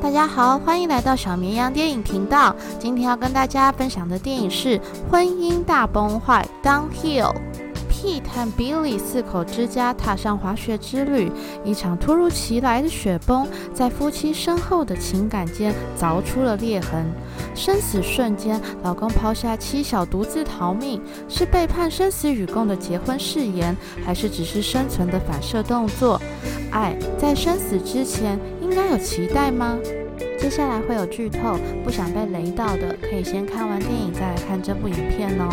大家好，欢迎来到小绵羊电影频道。今天要跟大家分享的电影是《婚姻大崩坏》（Downhill）。Pete 和 Billy 四口之家踏上滑雪之旅，一场突如其来的雪崩在夫妻深厚的情感间凿出了裂痕。生死瞬间，老公抛下妻小独自逃命，是背叛生死与共的结婚誓言，还是只是生存的反射动作？爱在生死之前应该有期待吗？接下来会有剧透，不想被雷到的可以先看完电影再来看这部影片哦。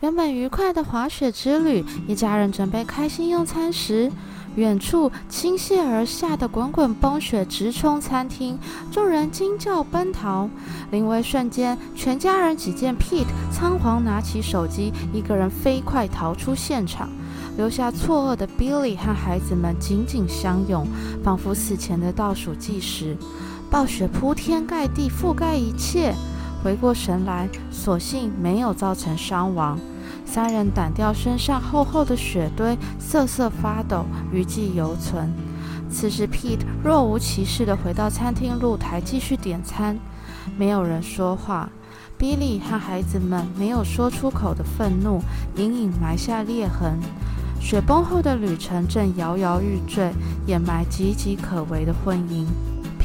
原本愉快的滑雪之旅，一家人准备开心用餐时，远处倾泻而下的滚滚崩雪直冲餐厅，众人惊叫奔逃。临危瞬间，全家人只见 Pete 仓皇拿起手机，一个人飞快逃出现场，留下错愕的 Billy 和孩子们紧紧相拥，仿佛死前的倒数计时。暴雪铺天盖地，覆盖一切。回过神来，所幸没有造成伤亡。三人撣掉身上厚厚的雪堆，瑟瑟发抖，余悸犹存。此时，Pete 若无其事地回到餐厅露台继续点餐。没有人说话。Billy 和孩子们没有说出口的愤怒，隐隐埋下裂痕。雪崩后的旅程正摇摇欲坠，掩埋岌岌可危的婚姻。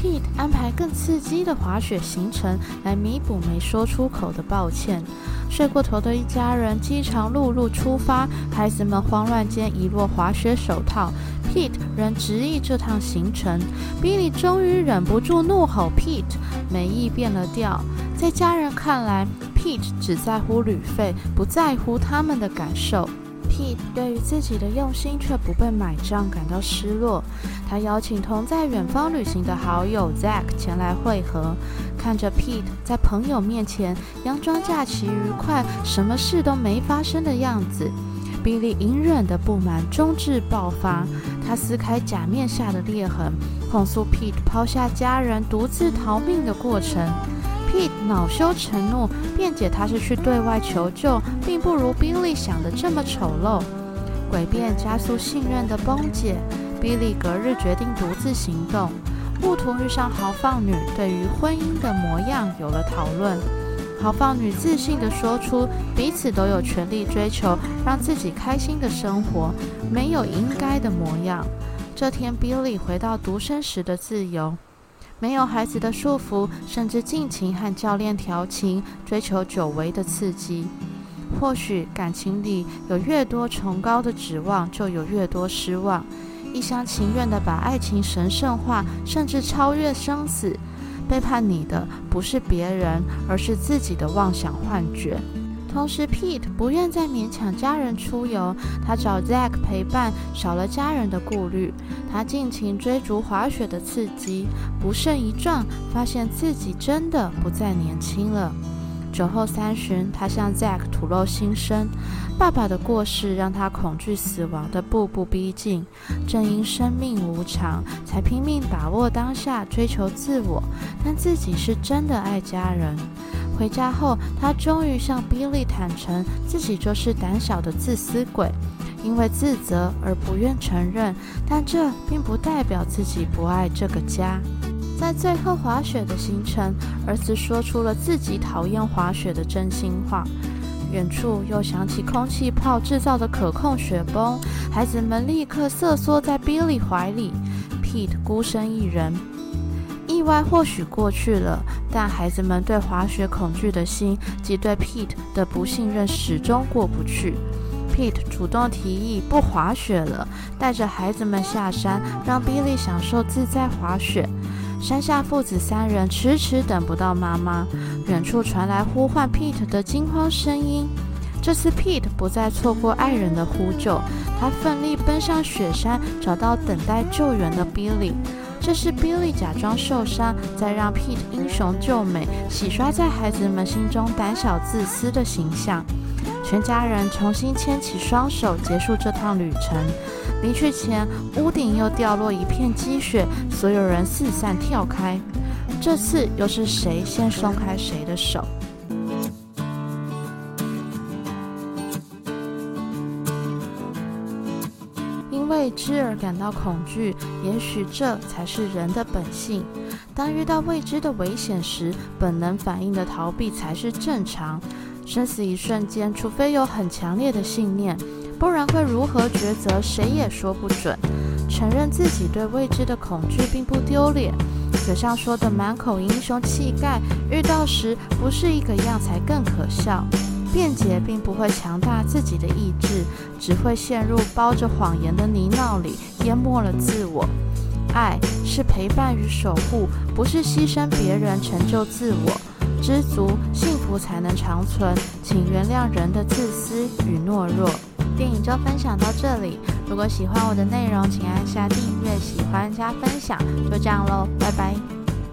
Pete 安排更刺激的滑雪行程来弥补没说出口的抱歉。睡过头的一家人饥肠辘辘出发，孩子们慌乱间遗落滑雪手套。Pete 仍执意这趟行程。Billy 终于忍不住怒吼：“Pete，美意变了调。”在家人看来，Pete 只在乎旅费，不在乎他们的感受。P 对于自己的用心却不被买账感到失落，他邀请同在远方旅行的好友 Zack 前来会合。看着 Pete 在朋友面前佯装假期愉快、什么事都没发生的样子，Billy 隐忍的不满终至爆发。他撕开假面下的裂痕，控诉 Pete 抛下家人独自逃命的过程。恼羞成怒，辩解他是去对外求救，并不如 Billy 想的这么丑陋。诡辩加速信任的崩解，Billy 隔日决定独自行动。路途遇上豪放女，对于婚姻的模样有了讨论。豪放女自信地说出，彼此都有权利追求让自己开心的生活，没有应该的模样。这天，Billy 回到独身时的自由。没有孩子的束缚，甚至尽情和教练调情，追求久违的刺激。或许感情里有越多崇高的指望，就有越多失望。一厢情愿地把爱情神圣化，甚至超越生死。背叛你的不是别人，而是自己的妄想幻觉。同时，Pete 不愿再勉强家人出游，他找 Zach 陪伴，少了家人的顾虑。他尽情追逐滑雪的刺激，不慎一撞，发现自己真的不再年轻了。酒后三巡，他向 Zach 吐露心声：爸爸的过世让他恐惧死亡的步步逼近，正因生命无常，才拼命把握当下，追求自我。但自己是真的爱家人。回家后，他终于向 Billy 坦诚，自己就是胆小的自私鬼，因为自责而不愿承认。但这并不代表自己不爱这个家。在最后滑雪的行程，儿子说出了自己讨厌滑雪的真心话。远处又响起空气炮制造的可控雪崩，孩子们立刻瑟缩在 Billy 怀里，Pete 孤身一人。意外或许过去了，但孩子们对滑雪恐惧的心及对 Pete 的不信任始终过不去。Pete 主动提议不滑雪了，带着孩子们下山，让 Billy 享受自在滑雪。山下父子三人迟迟等不到妈妈，远处传来呼唤 Pete 的惊慌声音。这次 Pete 不再错过爱人的呼救，他奋力奔上雪山，找到等待救援的 Billy。这是 Billy 假装受伤，再让 Pete 英雄救美，洗刷在孩子们心中胆小自私的形象。全家人重新牵起双手，结束这趟旅程。离去前，屋顶又掉落一片积雪，所有人四散跳开。这次又是谁先松开谁的手？未知而感到恐惧，也许这才是人的本性。当遇到未知的危险时，本能反应的逃避才是正常。生死一瞬间，除非有很强烈的信念，不然会如何抉择，谁也说不准。承认自己对未知的恐惧并不丢脸，嘴上说的满口英雄气概，遇到时不是一个样才更可笑。辩解并不会强大自己的意志，只会陷入包着谎言的泥淖里，淹没了自我。爱是陪伴与守护，不是牺牲别人成就自我。知足幸福才能长存，请原谅人的自私与懦弱。电影就分享到这里，如果喜欢我的内容，请按下订阅、喜欢加分享，就这样喽，拜拜。